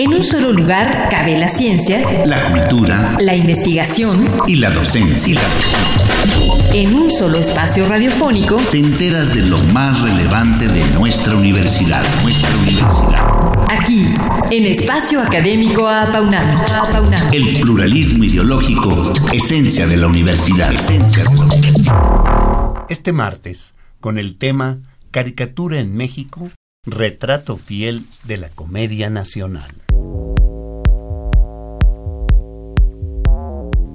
En un solo lugar cabe la ciencia, la cultura, la investigación y la docencia. En un solo espacio radiofónico te enteras de lo más relevante de nuestra universidad, nuestra universidad. Aquí, en Espacio Académico Apaunam. El pluralismo ideológico, esencia de la universidad. Esencia de la universidad. Este martes, con el tema Caricatura en México, retrato fiel de la comedia nacional.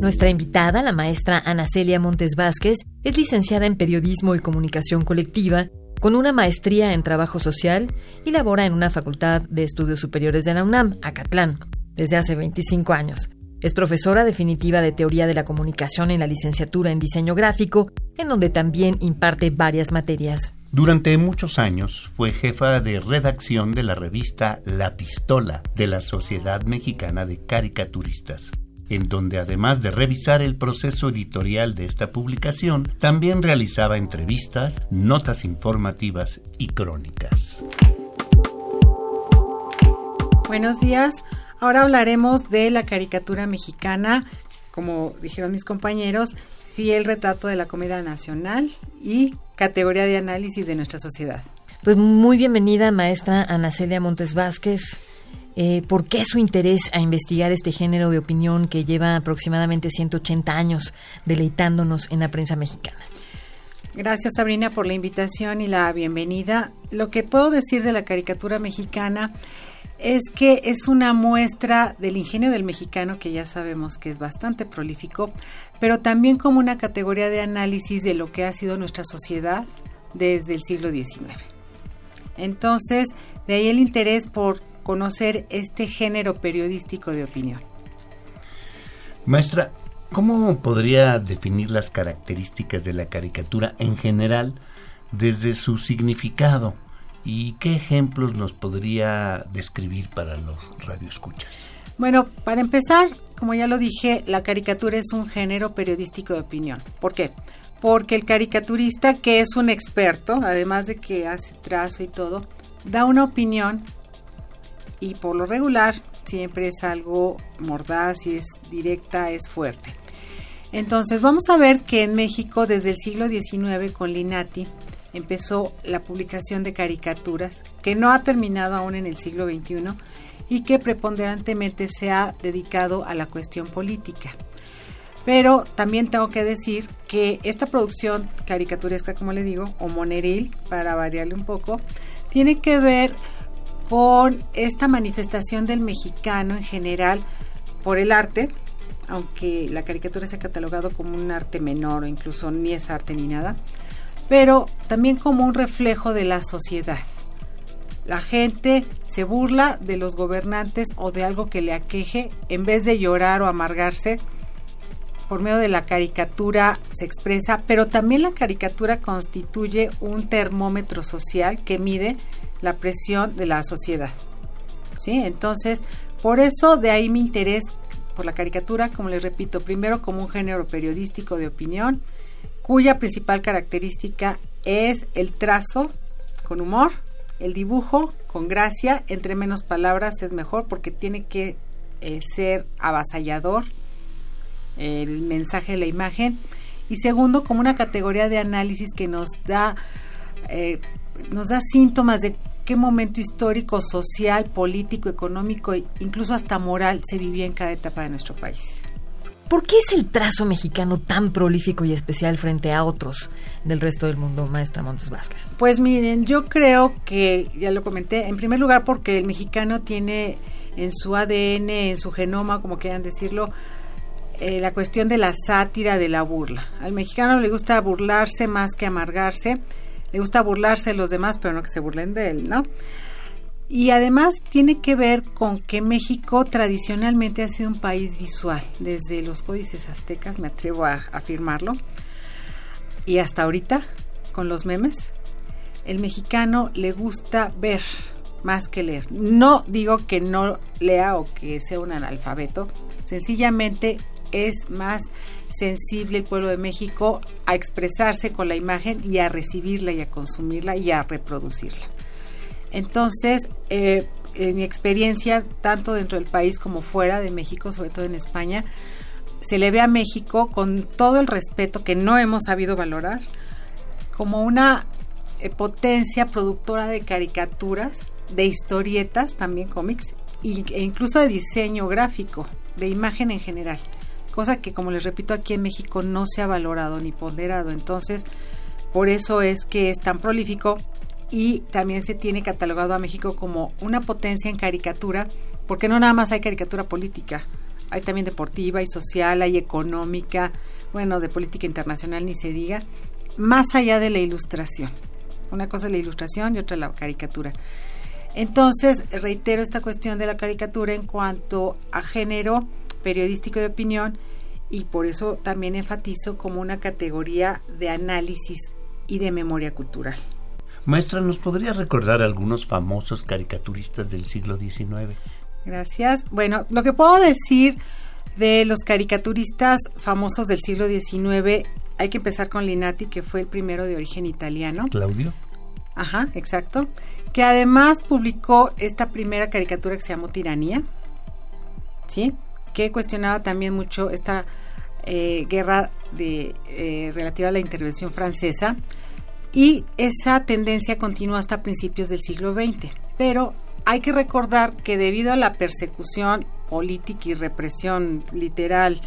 Nuestra invitada, la maestra Ana Celia Montes Vázquez, es licenciada en Periodismo y Comunicación Colectiva, con una maestría en Trabajo Social y labora en una facultad de estudios superiores de la UNAM, Acatlán, desde hace 25 años. Es profesora definitiva de Teoría de la Comunicación en la licenciatura en Diseño Gráfico, en donde también imparte varias materias. Durante muchos años fue jefa de redacción de la revista La Pistola de la Sociedad Mexicana de Caricaturistas en donde además de revisar el proceso editorial de esta publicación, también realizaba entrevistas, notas informativas y crónicas. Buenos días, ahora hablaremos de la caricatura mexicana, como dijeron mis compañeros, fiel retrato de la comedia nacional y categoría de análisis de nuestra sociedad. Pues muy bienvenida, maestra Ana Celia Montes Vázquez. Eh, ¿Por qué su interés a investigar este género de opinión que lleva aproximadamente 180 años deleitándonos en la prensa mexicana? Gracias Sabrina por la invitación y la bienvenida. Lo que puedo decir de la caricatura mexicana es que es una muestra del ingenio del mexicano que ya sabemos que es bastante prolífico, pero también como una categoría de análisis de lo que ha sido nuestra sociedad desde el siglo XIX. Entonces, de ahí el interés por conocer este género periodístico de opinión. Maestra, ¿cómo podría definir las características de la caricatura en general desde su significado? ¿Y qué ejemplos nos podría describir para los radioescuchas? Bueno, para empezar, como ya lo dije, la caricatura es un género periodístico de opinión. ¿Por qué? Porque el caricaturista, que es un experto, además de que hace trazo y todo, da una opinión y por lo regular siempre es algo mordaz y es directa, es fuerte. Entonces vamos a ver que en México desde el siglo XIX con Linati empezó la publicación de caricaturas que no ha terminado aún en el siglo XXI y que preponderantemente se ha dedicado a la cuestión política. Pero también tengo que decir que esta producción caricaturesca, como le digo, o moneril, para variarle un poco, tiene que ver con esta manifestación del mexicano en general por el arte, aunque la caricatura se ha catalogado como un arte menor o incluso ni es arte ni nada, pero también como un reflejo de la sociedad. La gente se burla de los gobernantes o de algo que le aqueje, en vez de llorar o amargarse, por medio de la caricatura se expresa, pero también la caricatura constituye un termómetro social que mide la presión de la sociedad. ¿Sí? Entonces, por eso de ahí mi interés por la caricatura, como les repito, primero como un género periodístico de opinión, cuya principal característica es el trazo con humor, el dibujo con gracia, entre menos palabras es mejor porque tiene que eh, ser avasallador el mensaje la imagen y segundo como una categoría de análisis que nos da eh, nos da síntomas de qué momento histórico, social, político, económico e incluso hasta moral se vivía en cada etapa de nuestro país. ¿Por qué es el trazo mexicano tan prolífico y especial frente a otros del resto del mundo, maestra Montes Vázquez? Pues miren, yo creo que, ya lo comenté, en primer lugar porque el mexicano tiene en su ADN, en su genoma, como quieran decirlo, eh, la cuestión de la sátira, de la burla. Al mexicano le gusta burlarse más que amargarse le gusta burlarse de los demás, pero no que se burlen de él, ¿no? Y además tiene que ver con que México tradicionalmente ha sido un país visual, desde los códices aztecas, me atrevo a afirmarlo, y hasta ahorita, con los memes, el mexicano le gusta ver más que leer. No digo que no lea o que sea un analfabeto, sencillamente es más sensible el pueblo de México a expresarse con la imagen y a recibirla y a consumirla y a reproducirla. Entonces, eh, en mi experiencia, tanto dentro del país como fuera de México, sobre todo en España, se le ve a México con todo el respeto que no hemos sabido valorar, como una eh, potencia productora de caricaturas, de historietas, también cómics, e incluso de diseño gráfico, de imagen en general, cosa que como les repito aquí en México no se ha valorado ni ponderado, entonces por eso es que es tan prolífico y también se tiene catalogado a México como una potencia en caricatura, porque no nada más hay caricatura política, hay también deportiva y social, hay económica, bueno, de política internacional ni se diga, más allá de la ilustración. Una cosa es la ilustración y otra la caricatura. Entonces, reitero esta cuestión de la caricatura en cuanto a género periodístico de opinión y por eso también enfatizo como una categoría de análisis y de memoria cultural. Maestra, ¿nos podría recordar algunos famosos caricaturistas del siglo XIX? Gracias. Bueno, lo que puedo decir de los caricaturistas famosos del siglo XIX, hay que empezar con Linati, que fue el primero de origen italiano. Claudio. Ajá, exacto. Que además publicó esta primera caricatura que se llamó Tiranía, ¿sí? Que cuestionaba también mucho esta eh, guerra de, eh, relativa a la intervención francesa y esa tendencia continúa hasta principios del siglo XX. Pero hay que recordar que debido a la persecución política y represión literal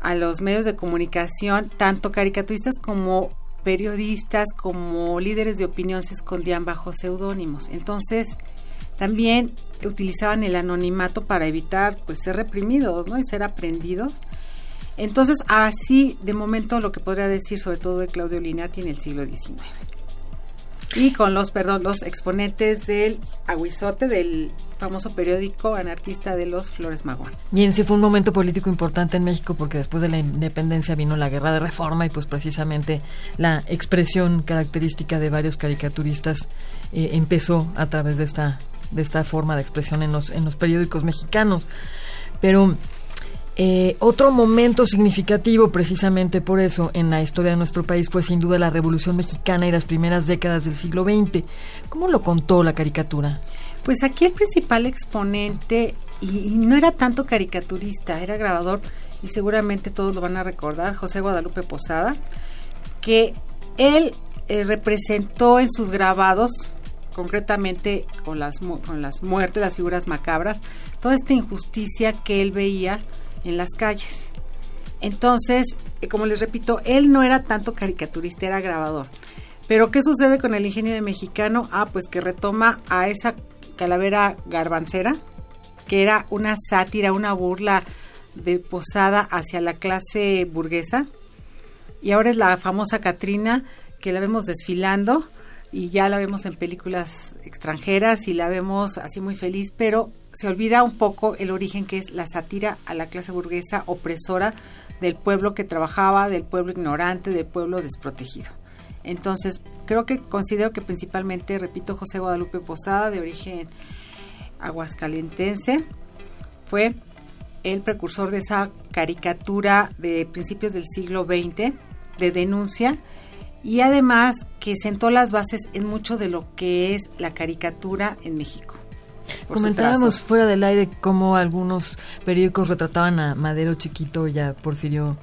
a los medios de comunicación, tanto caricaturistas como periodistas, como líderes de opinión se escondían bajo seudónimos. Entonces, también utilizaban el anonimato para evitar pues ser reprimidos, ¿no? y ser aprendidos. Entonces, así de momento lo que podría decir sobre todo de Claudio Linati en el siglo XIX y con los, perdón, los exponentes del Aguizote, del famoso periódico anarquista de los Flores Magón. Bien, sí fue un momento político importante en México porque después de la independencia vino la guerra de reforma y pues precisamente la expresión característica de varios caricaturistas eh, empezó a través de esta de esta forma de expresión en los en los periódicos mexicanos. Pero eh, otro momento significativo, precisamente por eso, en la historia de nuestro país fue sin duda la Revolución Mexicana y las primeras décadas del siglo XX. ¿Cómo lo contó la caricatura? Pues aquí el principal exponente, y, no era tanto caricaturista, era grabador, y seguramente todos lo van a recordar, José Guadalupe Posada, que él eh, representó en sus grabados concretamente con las, con las muertes, las figuras macabras, toda esta injusticia que él veía en las calles. Entonces, eh, como les repito, él no era tanto caricaturista, era grabador. Pero ¿qué sucede con el ingenio de mexicano? Ah, pues que retoma a esa calavera garbancera, que era una sátira, una burla de posada hacia la clase burguesa. Y ahora es la famosa Catrina, que la vemos desfilando y ya la vemos en películas extranjeras y la vemos así muy feliz, pero se olvida un poco el origen que es la sátira a la clase burguesa opresora del pueblo que trabajaba, del pueblo ignorante, del pueblo desprotegido. Entonces, creo que considero que principalmente, repito, José Guadalupe Posada, de origen aguascalentense, fue el precursor de esa caricatura de principios del siglo XX, de denuncia, y además que sentó las bases en mucho de lo que es la caricatura en México. Comentábamos fuera del aire cómo algunos periódicos retrataban a Madero chiquito ya Porfirio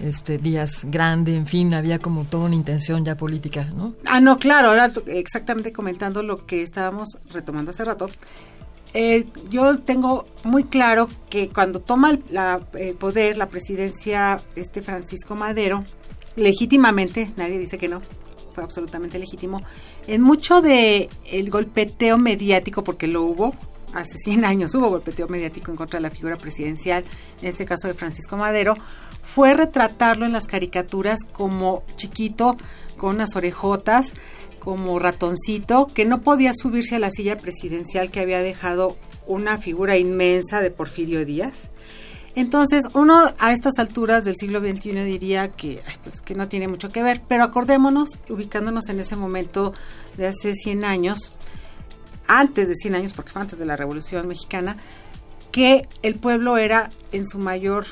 este Díaz grande, en fin, había como toda una intención ya política, ¿no? Ah, no, claro, ahora exactamente comentando lo que estábamos retomando hace rato. Eh, yo tengo muy claro que cuando toma el, el poder la presidencia este Francisco Madero, legítimamente, nadie dice que no, fue absolutamente legítimo, en mucho de el golpeteo mediático, porque lo hubo, hace 100 años hubo golpeteo mediático en contra de la figura presidencial, en este caso de Francisco Madero, fue retratarlo en las caricaturas como chiquito, con unas orejotas, como ratoncito, que no podía subirse a la silla presidencial que había dejado una figura inmensa de Porfirio Díaz. Entonces, uno a estas alturas del siglo XXI diría que, pues, que no tiene mucho que ver, pero acordémonos, ubicándonos en ese momento de hace 100 años, antes de 100 años, porque fue antes de la Revolución Mexicana, que el pueblo era en su mayor,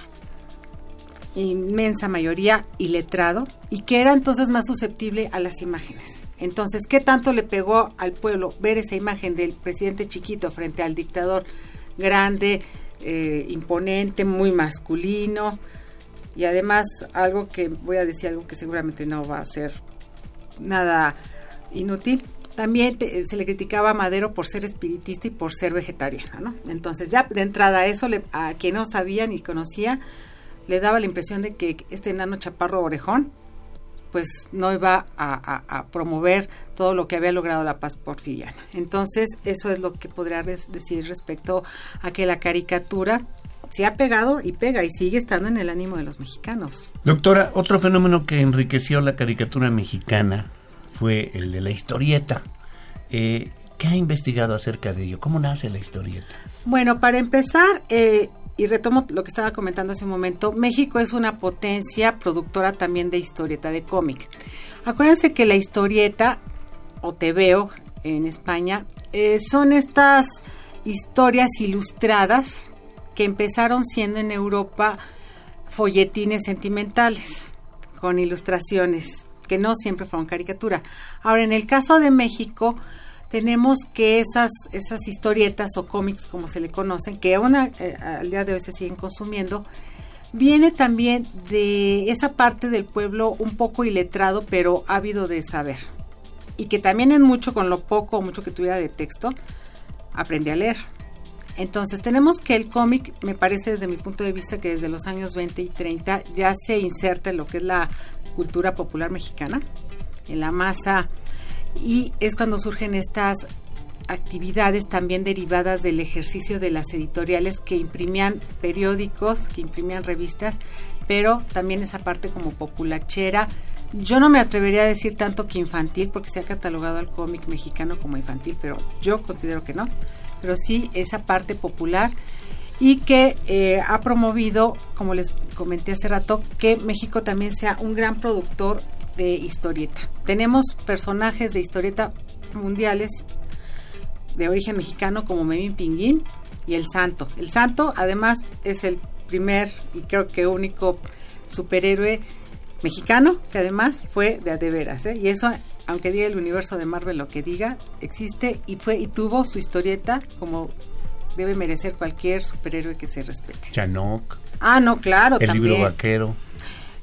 inmensa mayoría iletrado y que era entonces más susceptible a las imágenes. Entonces, ¿qué tanto le pegó al pueblo ver esa imagen del presidente chiquito frente al dictador grande, eh, imponente, muy masculino? Y además, algo que voy a decir, algo que seguramente no va a ser nada inútil. También se le criticaba a Madero por ser espiritista y por ser vegetariano, ¿no? Entonces, ya de entrada, eso le, a quien no sabía ni conocía, le daba la impresión de que este enano chaparro orejón pues no iba a, promover todo lo que había logrado la paz porfiriana. Entonces, eso es lo que podría decir respecto a que la caricatura se ha pegado y pega y sigue estando en el ánimo de los mexicanos. Doctora, otro fenómeno que enriqueció la caricatura mexicana fue el de la historieta. Eh, ¿Qué ha investigado acerca de ello? ¿Cómo nace la historieta? Bueno, para empezar, eh, y retomo lo que estaba comentando hace un momento, México es una potencia productora también de historieta, de cómic. Acuérdense que la historieta, o te veo en España, eh, son estas historias ilustradas que empezaron siendo en Europa folletines sentimentales, con ilustraciones, que no siempre fueron caricatura. Ahora, en el caso de México, tenemos que esas, esas historietas o cómics, como se le conocen, que aún eh, al día de hoy se siguen consumiendo, viene también de esa parte del pueblo un poco iletrado, pero ávido de saber. Y que también en mucho, con lo poco o mucho que tuviera de texto, aprendí a leer. Entonces tenemos que el cómic, me parece desde mi punto de vista que desde los años 20 y 30 ya se inserta en lo que es la cultura popular mexicana, en la masa y es cuando surgen estas actividades también derivadas del ejercicio de las editoriales que imprimían periódicos, que imprimían revistas, pero también esa parte como populachera. Yo no me atrevería a decir tanto que infantil, porque se ha catalogado al cómic mexicano como infantil, pero yo considero que no. Pero sí esa parte popular y que eh, ha promovido, como les comenté hace rato, que México también sea un gran productor de historieta. Tenemos personajes de historieta mundiales de origen mexicano como Memín Pinguín y El Santo. El Santo además es el primer y creo que único superhéroe mexicano que además fue de adeveras. ¿eh? Y eso, aunque diga el universo de Marvel lo que diga, existe y fue y tuvo su historieta como debe merecer cualquier superhéroe que se respete. Chanok. Ah, no, claro. El libro vaquero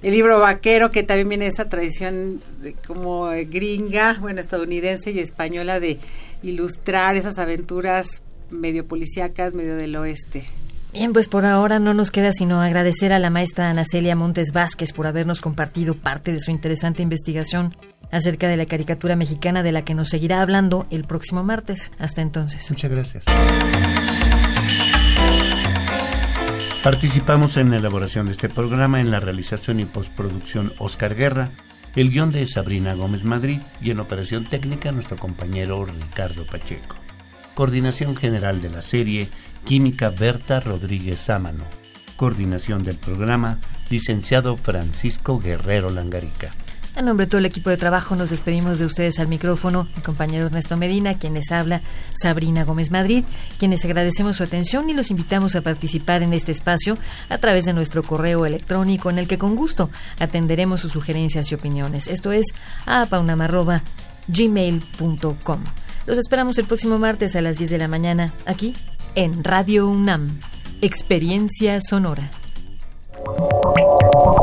el libro vaquero, que también viene esa tradición como gringa, bueno, estadounidense y española de ilustrar esas aventuras medio policíacas, medio del oeste. Bien, pues por ahora no nos queda sino agradecer a la maestra Ana Celia Montes Vázquez por habernos compartido parte de su interesante investigación acerca de la caricatura mexicana de la que nos seguirá hablando el próximo martes. Hasta entonces. Muchas gracias. Participamos en la elaboración de este programa en la realización y postproducción Oscar Guerra, el guion de Sabrina Gómez Madrid y en operación técnica nuestro compañero Ricardo Pacheco. Coordinación general de la serie Química Berta Rodríguez Sámano. Coordinación del programa licenciado Francisco Guerrero Langarica. A nombre de todo el equipo de trabajo nos despedimos de ustedes al micrófono, mi compañero Ernesto Medina, quienes habla Sabrina Gómez Madrid, quienes agradecemos su atención y los invitamos a participar en este espacio a través de nuestro correo electrónico en el que con gusto atenderemos sus sugerencias y opiniones. Esto es gmail.com. Los esperamos el próximo martes a las 10 de la mañana aquí en Radio UNAM. Experiencia Sonora.